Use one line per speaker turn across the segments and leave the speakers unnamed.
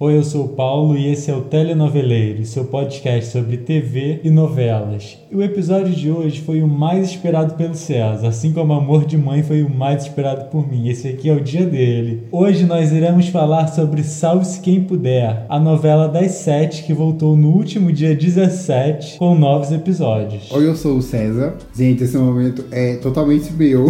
Oi, eu sou o Paulo e esse é o Telenoveleiro, seu podcast sobre TV e novelas. E o episódio de hoje foi o mais esperado pelo César, assim como Amor de Mãe foi o mais esperado por mim. Esse aqui é o dia dele. Hoje nós iremos falar sobre Salve-se Quem Puder, a novela das sete que voltou no último dia 17 com novos episódios.
Oi, eu sou o César. Gente, esse momento é totalmente meu.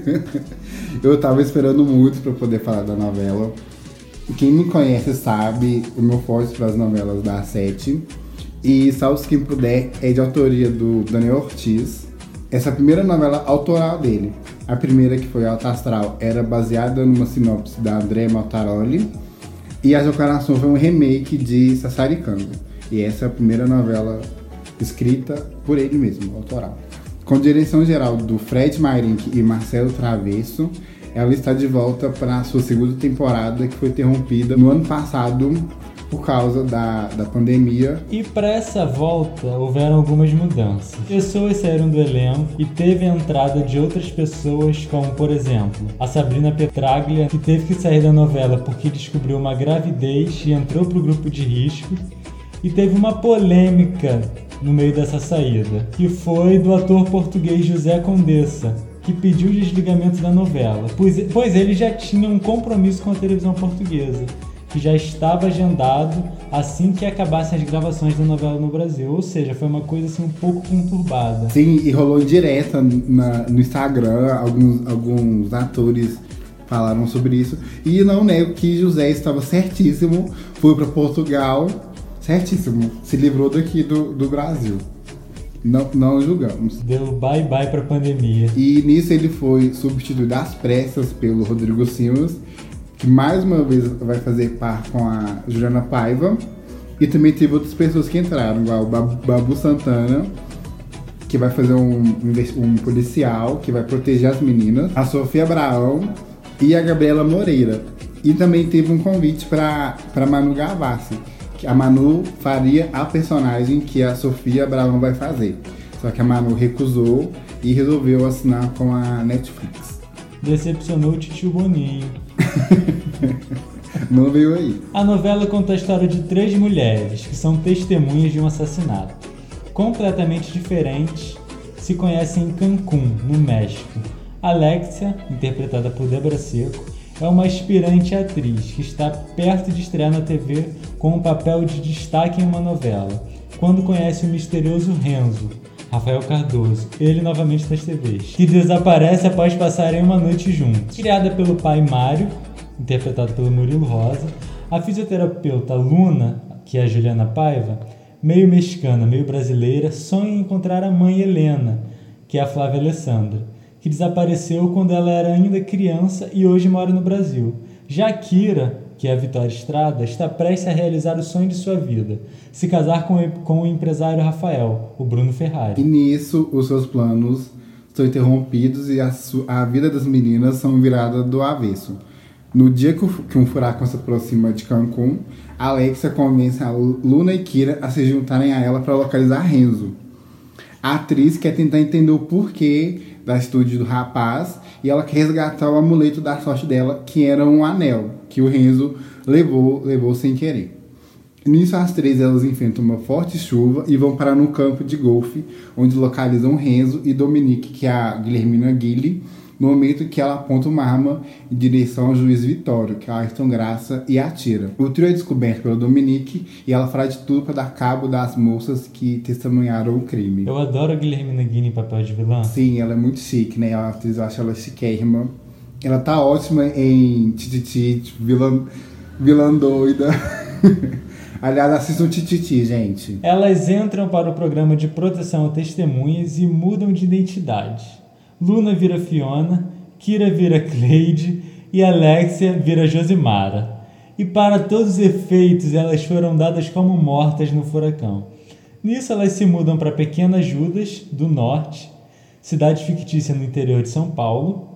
eu tava esperando muito para poder falar da novela. Quem me conhece sabe o meu forte para as novelas da Sete. E Salve Quem Puder é de autoria do Daniel Ortiz. Essa é a primeira novela autoral dele. A primeira, que foi Alta Astral, era baseada numa sinopse da André Maltaroli. E A Jocaração foi um remake de Sassaricando. E essa é a primeira novela escrita por ele mesmo, autoral. Com direção geral do Fred Marink e Marcelo Travesso ela está de volta para a sua segunda temporada, que foi interrompida no ano passado por causa da, da pandemia.
E para essa volta houveram algumas mudanças. Pessoas saíram do elenco e teve a entrada de outras pessoas, como por exemplo a Sabrina Petraglia, que teve que sair da novela porque descobriu uma gravidez e entrou para o grupo de risco. E teve uma polêmica no meio dessa saída, que foi do ator português José Condessa, que pediu o desligamento da novela, pois, pois ele já tinha um compromisso com a televisão portuguesa, que já estava agendado assim que acabassem as gravações da novela no Brasil. Ou seja, foi uma coisa assim um pouco conturbada.
Sim, e rolou direta no Instagram, alguns, alguns atores falaram sobre isso. E não nego que José estava certíssimo, foi para Portugal, certíssimo, se livrou daqui do, do Brasil. Não, não julgamos.
Deu bye bye pra pandemia.
E nisso ele foi substituído às pressas pelo Rodrigo Simas, que mais uma vez vai fazer par com a Juliana Paiva. E também teve outras pessoas que entraram, igual o Babu Santana, que vai fazer um, um policial, que vai proteger as meninas, a Sofia Abraão e a Gabriela Moreira. E também teve um convite para Manu Gavassi a Manu faria a personagem que a Sofia Abraão vai fazer. Só que a Manu recusou e resolveu assinar com a Netflix.
Decepcionou o tio Boninho.
Não veio aí.
A novela conta a história de três mulheres que são testemunhas de um assassinato. Completamente diferentes, se conhecem em Cancún, no México. Alexia, interpretada por Débora Seco, é uma aspirante atriz que está perto de estrear na TV com um papel de destaque em uma novela, quando conhece o misterioso Renzo, Rafael Cardoso, ele novamente das TVs, que desaparece após passarem uma noite juntos. Criada pelo pai Mário, interpretado pelo Murilo Rosa, a fisioterapeuta Luna, que é a Juliana Paiva, meio mexicana, meio brasileira, sonha em encontrar a mãe Helena, que é a Flávia Alessandra que desapareceu quando ela era ainda criança e hoje mora no Brasil. Já Kira, que é a Vitória Estrada, está prestes a realizar o sonho de sua vida: se casar com, com o empresário Rafael, o Bruno Ferrari.
E nisso, os seus planos são interrompidos e a, a vida das meninas são viradas do avesso. No dia que um furacão se aproxima de Cancún, Alexia convence a Luna e Kira a se juntarem a ela para localizar Renzo. A atriz quer tentar entender o porquê da atitude do rapaz e ela quer resgatar o amuleto da sorte dela, que era um anel que o Renzo levou, levou sem querer. Nisso, as três elas enfrentam uma forte chuva e vão parar no campo de golfe, onde localizam Renzo e Dominique, que é a Guilhermina Guilherme, no momento que ela aponta uma arma em direção ao juiz Vitório, que é Ayrton Graça, e atira. O trio é descoberto pelo Dominique e ela fará de tudo para dar cabo das moças que testemunharam o crime.
Eu adoro a Guilherme Guini em papel de vilã.
Sim, ela é muito chique, né? A atriz, eu acho ela chiquérrima. Ela tá ótima em Tititi, vilã, vilã doida. Aliás, assistam Tititi, gente.
Elas entram para o programa de proteção a testemunhas e mudam de identidade. Luna vira Fiona, Kira vira Cleide e Alexia vira Josimara. E para todos os efeitos, elas foram dadas como mortas no furacão. Nisso, elas se mudam para Pequena Judas, do norte, cidade fictícia no interior de São Paulo.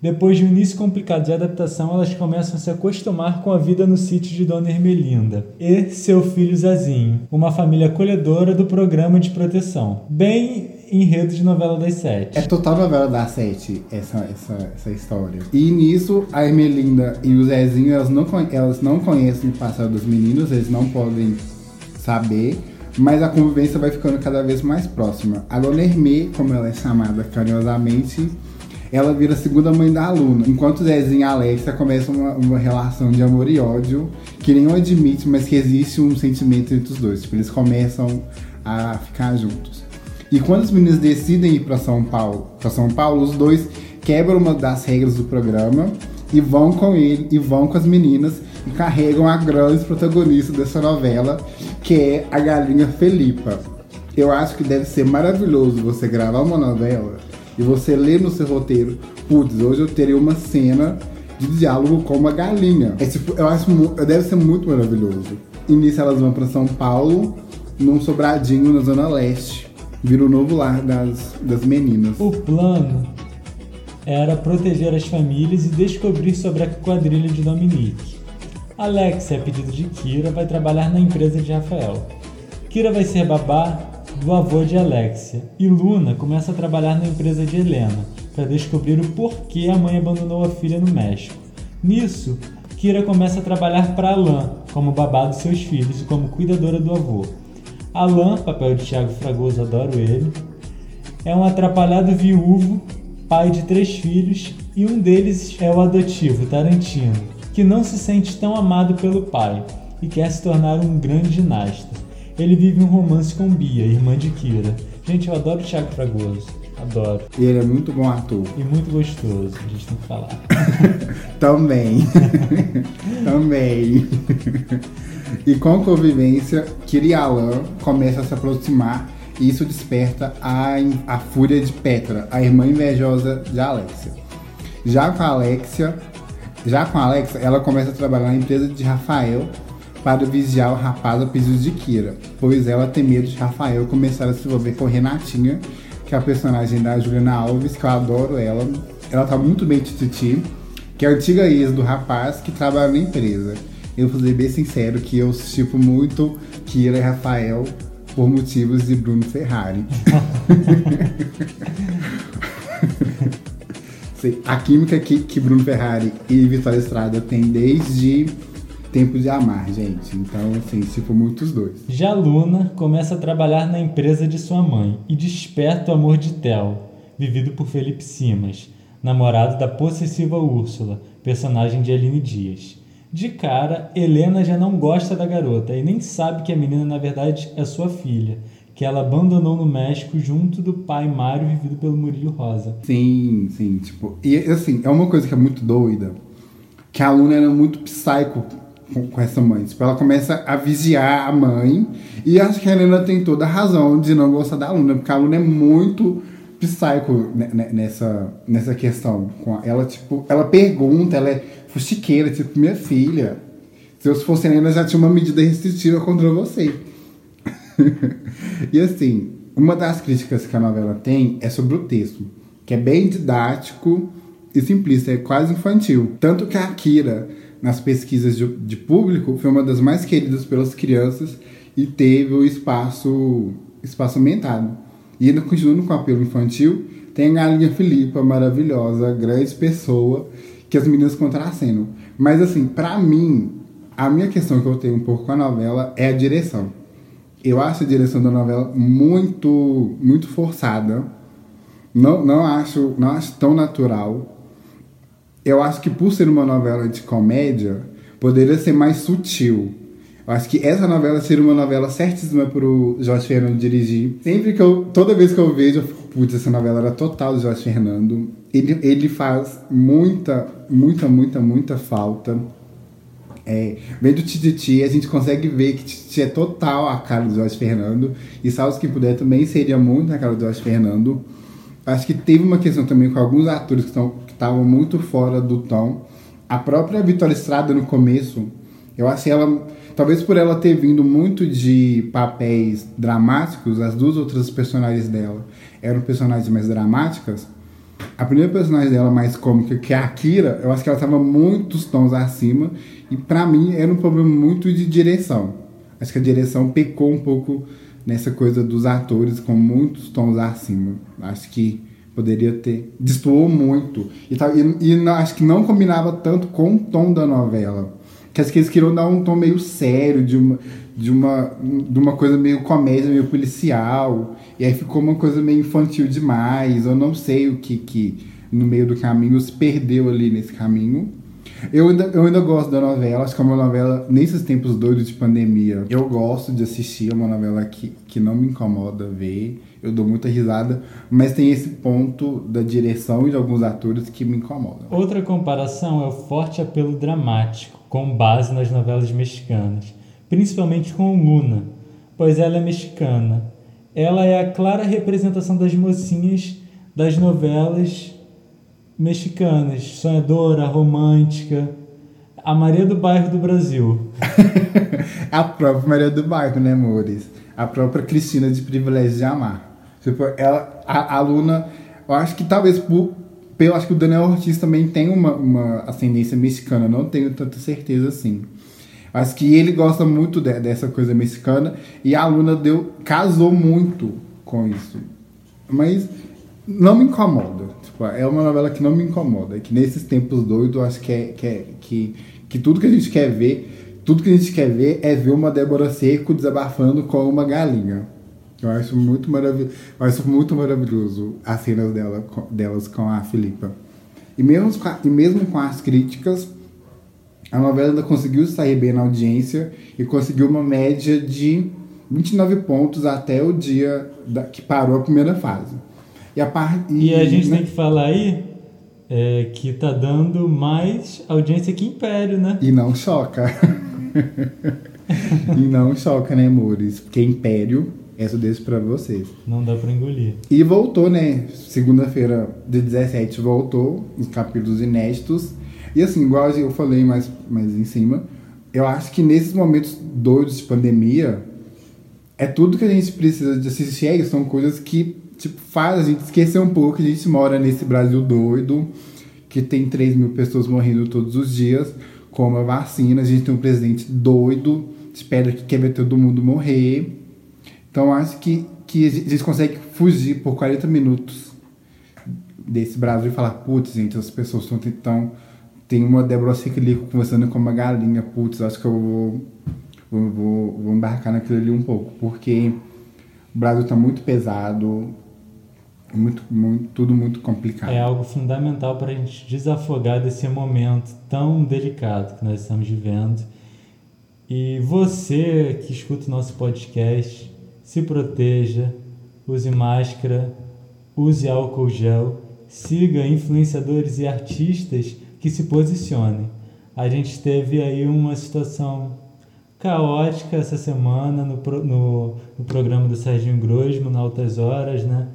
Depois de um início complicado de adaptação, elas começam a se acostumar com a vida no sítio de Dona Ermelinda e seu filho Zazinho, uma família acolhedora do programa de proteção. Bem enredo de novela das sete.
É total novela das sete, essa, essa, essa história. E nisso, a Ermelinda e o Zezinho, elas não, elas não conhecem o passado dos meninos, eles não podem saber, mas a convivência vai ficando cada vez mais próxima. A Dona Hermê, como ela é chamada carinhosamente, ela vira a segunda mãe da aluna, enquanto Zezinho e Alexa começam uma, uma, relação de amor e ódio que nenhum admite, mas que existe um sentimento entre os dois. Tipo, eles começam a ficar juntos. E quando os meninos decidem ir para São Paulo, para São Paulo, os dois quebram uma das regras do programa e vão com ele e vão com as meninas e carregam a grande protagonista dessa novela, que é a galinha Felipa. Eu acho que deve ser maravilhoso você gravar uma novela e você lê no seu roteiro, putz, hoje eu terei uma cena de diálogo com uma galinha. É, tipo, eu acho deve ser muito maravilhoso. E nisso elas vão para São Paulo, num sobradinho na Zona Leste. Vira o novo lar das, das meninas.
O plano era proteger as famílias e descobrir sobre a quadrilha de Dominique. Alexia, a pedido de Kira, vai trabalhar na empresa de Rafael. Kira vai ser babá do avô de Alexia, e Luna começa a trabalhar na empresa de Helena para descobrir o porquê a mãe abandonou a filha no México. Nisso, Kira começa a trabalhar para Alain como babá dos seus filhos e como cuidadora do avô. Alain, papel de Tiago Fragoso, adoro ele, é um atrapalhado viúvo, pai de três filhos, e um deles é o adotivo, Tarantino, que não se sente tão amado pelo pai e quer se tornar um grande ginasta. Ele vive um romance com Bia, irmã de Kira. Gente, eu adoro o Thiago Fragoso. Adoro.
E ele é muito bom ator.
E muito gostoso, a gente tem que falar.
Também. Também. E com convivência, Kira e Alan começam a se aproximar e isso desperta a, a fúria de Petra, a irmã invejosa de Alexia. Já com a Alexia, já com Alexia, ela começa a trabalhar na empresa de Rafael para vigiar o rapaz a pedido de Kira, pois ela tem medo de Rafael começar a se envolver com Renatinha, que é a personagem da Juliana Alves, que eu adoro ela. Ela tá muito bem tititi, que é a antiga ex do rapaz que trabalha na empresa. Eu vou ser bem sincero que eu tipo muito Kira e Rafael por motivos de Bruno Ferrari. a química que, que Bruno Ferrari e Vitória Estrada têm desde tempo de amar, gente. Então, assim, se for muitos dois.
Já Luna começa a trabalhar na empresa de sua mãe e desperta o amor de Theo, vivido por Felipe Simas, namorado da possessiva Úrsula, personagem de Aline Dias. De cara, Helena já não gosta da garota e nem sabe que a menina na verdade é sua filha, que ela abandonou no México junto do pai Mário, vivido pelo Murilo Rosa.
Sim, sim, tipo, e assim, é uma coisa que é muito doida, que a Luna era muito psycho com, com, essa mãe. Tipo, ela começa a vigiar a mãe. E acho que a Helena tem toda a razão de não gostar da aluna, porque a aluna é muito psycho nessa, nessa questão. Ela, tipo, ela pergunta, ela é fuxiqueira, tipo, minha filha. Se eu fosse a Helena, já tinha uma medida restritiva contra você. e assim, uma das críticas que a novela tem é sobre o texto, que é bem didático e simplista, é quase infantil. Tanto que a Akira nas pesquisas de, de público, foi uma das mais queridas pelas crianças e teve o espaço, espaço aumentado. E ainda continuando com o apelo infantil, tem a galinha Filipa, maravilhosa, grande pessoa, que as meninas contracenam. Mas assim, para mim, a minha questão que eu tenho um pouco com a novela é a direção. Eu acho a direção da novela muito, muito forçada. Não, não, acho, não acho tão natural eu acho que por ser uma novela de comédia, poderia ser mais sutil. Eu acho que essa novela seria uma novela certíssima pro Jorge Fernando dirigir. Sempre que eu. Toda vez que eu vejo, eu fico, putz, essa novela era total do Jorge Fernando. Ele, ele faz muita, muita, muita, muita falta. É, vendo Tititi, a gente consegue ver que Tititi é total a cara do Jorge Fernando. E Salve Quem Puder também seria muito a cara do Jorge Fernando. Acho que teve uma questão também com alguns atores que estavam muito fora do tom. A própria Vitória Estrada no começo, eu achei ela, talvez por ela ter vindo muito de papéis dramáticos, as duas outras personagens dela eram personagens mais dramáticas. A primeira personagem dela mais cômica, que é a Akira, eu acho que ela estava muitos tons acima e para mim era um problema muito de direção. Acho que a direção pecou um pouco nessa coisa dos atores com muitos tons acima. Acho que poderia ter. Destoou muito. E, e, e acho que não combinava tanto com o tom da novela. Que que eles queriam dar um tom meio sério, de uma, de uma, de uma coisa meio comédia, meio policial. E aí ficou uma coisa meio infantil demais. Eu não sei o que, que no meio do caminho se perdeu ali nesse caminho. Eu ainda, eu ainda gosto da novela, acho que é uma novela, nesses tempos doidos de pandemia, eu gosto de assistir, é uma novela que, que não me incomoda ver, eu dou muita risada, mas tem esse ponto da direção e de alguns atores que me incomodam.
Outra comparação é o forte apelo dramático, com base nas novelas mexicanas, principalmente com Luna, pois ela é mexicana. Ela é a clara representação das mocinhas das novelas mexicanas, sonhadora, romântica, a Maria do Bairro do Brasil.
a própria Maria do Bairro, né, amores? A própria Cristina de Privilégio de Amar. Tipo, ela, a, a Luna, eu acho que talvez por, eu acho que o Daniel Ortiz também tem uma, uma ascendência mexicana, não tenho tanta certeza assim. Acho que ele gosta muito de, dessa coisa mexicana e a Luna deu, casou muito com isso. Mas não me incomoda. Tipo, é uma novela que não me incomoda. Que nesses tempos doidos, acho que, é, que, é, que, que tudo que a gente quer ver, tudo que a gente quer ver é ver uma Débora Seco desabafando com uma galinha. Eu acho muito maravilhoso. Eu acho muito maravilhoso as cenas dela, delas com a Filipa. E mesmo, e mesmo com as críticas, a novela ainda conseguiu sair bem na audiência e conseguiu uma média de 29 pontos até o dia da, que parou a primeira fase.
E a, par... e, e a gente né? tem que falar aí é, que tá dando mais audiência que Império, né?
E não choca. e não choca, né, amores? Porque Império, essa deixo pra vocês.
Não dá pra engolir.
E voltou, né? Segunda-feira de 17 voltou, os capítulos inéditos. E assim, igual eu falei mais, mais em cima, eu acho que nesses momentos doidos de pandemia, é tudo que a gente precisa de assistir. É, são coisas que tipo, faz a gente esquecer um pouco que a gente mora nesse Brasil doido, que tem 3 mil pessoas morrendo todos os dias com a vacina. A gente tem um presidente doido, espera que quer ver todo mundo morrer. Então acho que, que a gente consegue fugir por 40 minutos desse Brasil e falar, putz, gente, as pessoas estão tentando. Tem uma Débora Ciclico conversando com uma galinha, putz, acho que eu vou, vou, vou, vou embarcar naquilo ali um pouco, porque o Brasil está muito pesado, muito, muito, tudo muito complicado.
É algo fundamental para a gente desafogar desse momento tão delicado que nós estamos vivendo. E você que escuta o nosso podcast, se proteja, use máscara, use álcool gel, siga influenciadores e artistas que se posicionem. A gente teve aí uma situação caótica essa semana no, no, no programa do Serginho Grosmo, na Altas Horas, né?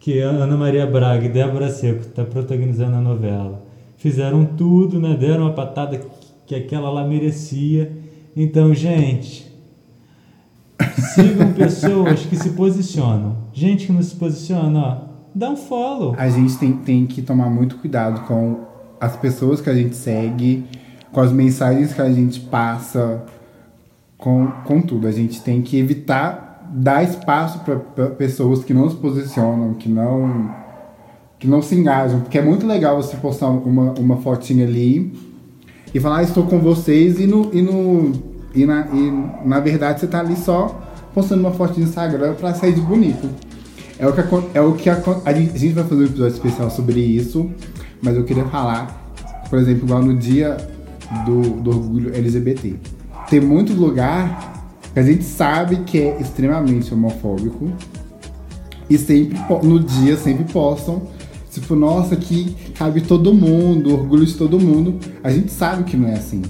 Que Ana Maria Braga e Débora Seco está protagonizando a novela. Fizeram tudo, né? Deram a patada que aquela lá merecia. Então, gente, sigam pessoas que se posicionam. Gente que não se posiciona, ó, dá um follow.
A gente tem, tem que tomar muito cuidado com as pessoas que a gente segue, com as mensagens que a gente passa, com, com tudo. A gente tem que evitar dar espaço para pessoas que não se posicionam, que não que não se engajam, porque é muito legal você postar uma, uma fotinha ali e falar, ah, estou com vocês e no e no e na, e na verdade você está ali só postando uma foto no Instagram para sair de bonito. É o que é o que a, a gente vai fazer um episódio especial sobre isso, mas eu queria falar, por exemplo, igual no dia do, do orgulho LGBT. Tem muito lugar a gente sabe que é extremamente homofóbico. E sempre, no dia, sempre postam. Tipo, nossa, que cabe todo mundo, orgulho de todo mundo. A gente sabe que não é assim.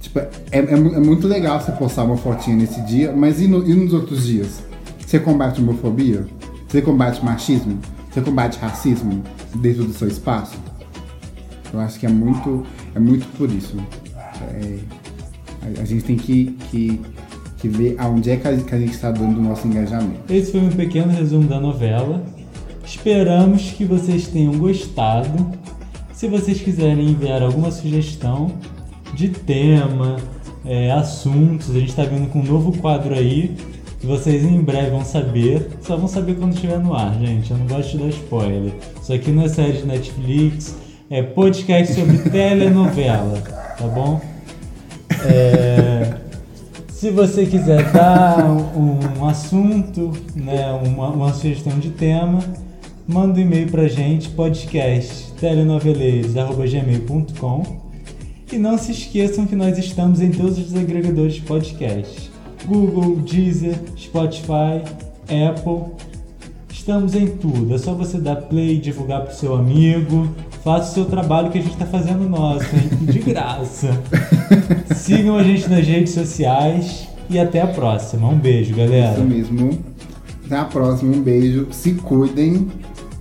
Tipo, é, é, é muito legal você postar uma fotinha nesse dia, mas e, no, e nos outros dias? Você combate homofobia? Você combate machismo? Você combate racismo dentro do seu espaço? Eu acho que é muito, é muito por isso. É, a, a gente tem que, que que vê aonde é que a, gente está dando o nosso engajamento.
Esse foi um pequeno resumo da novela. Esperamos que vocês tenham gostado. Se vocês quiserem enviar alguma sugestão de tema, é, assuntos, a gente está vindo com um novo quadro aí que vocês em breve vão saber. Só vão saber quando estiver no ar, gente. Eu não gosto de dar spoiler. Isso aqui não é série de Netflix, é podcast sobre telenovela, tá bom? É, se você quiser dar um assunto, né, uma, uma sugestão de tema, manda um e-mail pra gente, podcast telenoveleiros.gmail.com e não se esqueçam que nós estamos em todos os agregadores de podcast. Google, Deezer, Spotify, Apple. Estamos em tudo. É só você dar play, divulgar pro seu amigo. Faça o seu trabalho que a gente está fazendo nosso, hein? De graça. Sigam a gente nas redes sociais e até a próxima. Um beijo, galera.
Isso mesmo. Até a próxima. Um beijo. Se cuidem.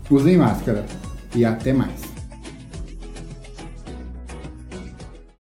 Usem máscara. E até mais.